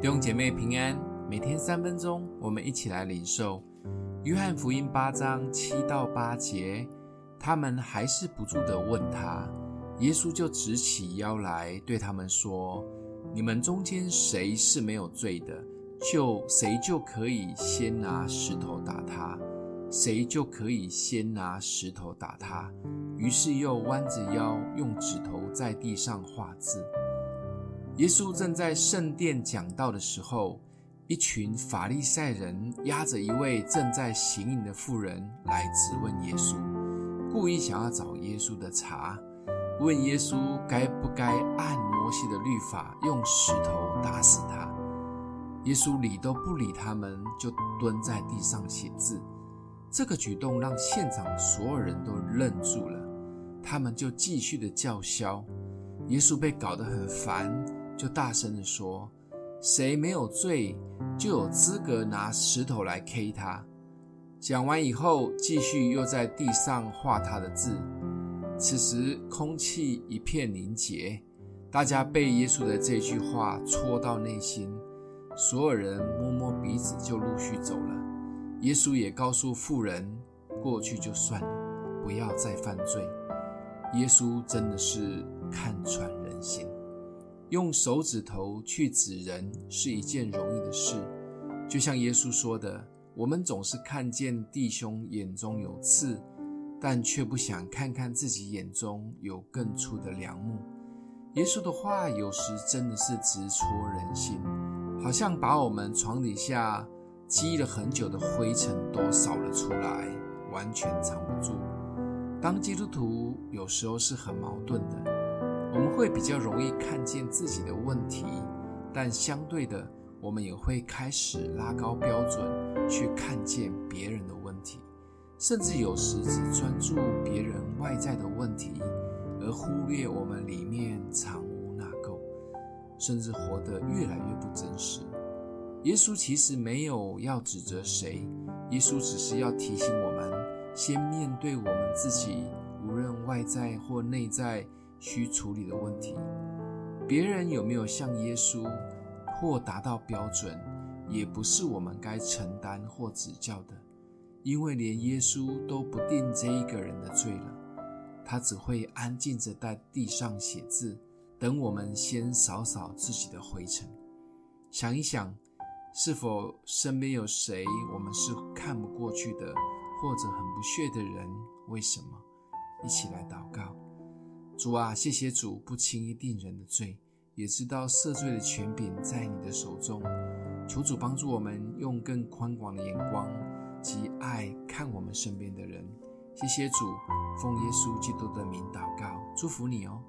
弟兄姐妹平安，每天三分钟，我们一起来领受约翰福音八章七到八节。他们还是不住地问他，耶稣就直起腰来对他们说：“你们中间谁是没有罪的，就谁就可以先拿石头打他，谁就可以先拿石头打他。”于是又弯着腰，用指头在地上画字。耶稣正在圣殿讲道的时候，一群法利赛人押着一位正在行淫的妇人来质问耶稣，故意想要找耶稣的茬，问耶稣该不该按摩西的律法用石头打死他。耶稣理都不理他们，就蹲在地上写字。这个举动让现场所有人都愣住了，他们就继续的叫嚣。耶稣被搞得很烦。就大声地说：“谁没有罪，就有资格拿石头来 K 他。”讲完以后，继续又在地上画他的字。此时空气一片凝结，大家被耶稣的这句话戳到内心，所有人摸摸鼻子就陆续走了。耶稣也告诉妇人：“过去就算了，不要再犯罪。”耶稣真的是看穿人心。用手指头去指人是一件容易的事，就像耶稣说的：“我们总是看见弟兄眼中有刺，但却不想看看自己眼中有更粗的梁木。”耶稣的话有时真的是直戳人心，好像把我们床底下积了很久的灰尘都扫了出来，完全藏不住。当基督徒有时候是很矛盾的。我们会比较容易看见自己的问题，但相对的，我们也会开始拉高标准去看见别人的问题，甚至有时只专注别人外在的问题，而忽略我们里面藏污纳垢，甚至活得越来越不真实。耶稣其实没有要指责谁，耶稣只是要提醒我们，先面对我们自己，无论外在或内在。需处理的问题，别人有没有像耶稣或达到标准，也不是我们该承担或指教的，因为连耶稣都不定这一个人的罪了，他只会安静着在地上写字，等我们先扫扫自己的灰尘。想一想，是否身边有谁我们是看不过去的，或者很不屑的人？为什么？一起来祷告。主啊，谢谢主不轻易定人的罪，也知道赦罪的权柄在你的手中。求主帮助我们用更宽广的眼光及爱看我们身边的人。谢谢主，奉耶稣基督的名祷告，祝福你哦。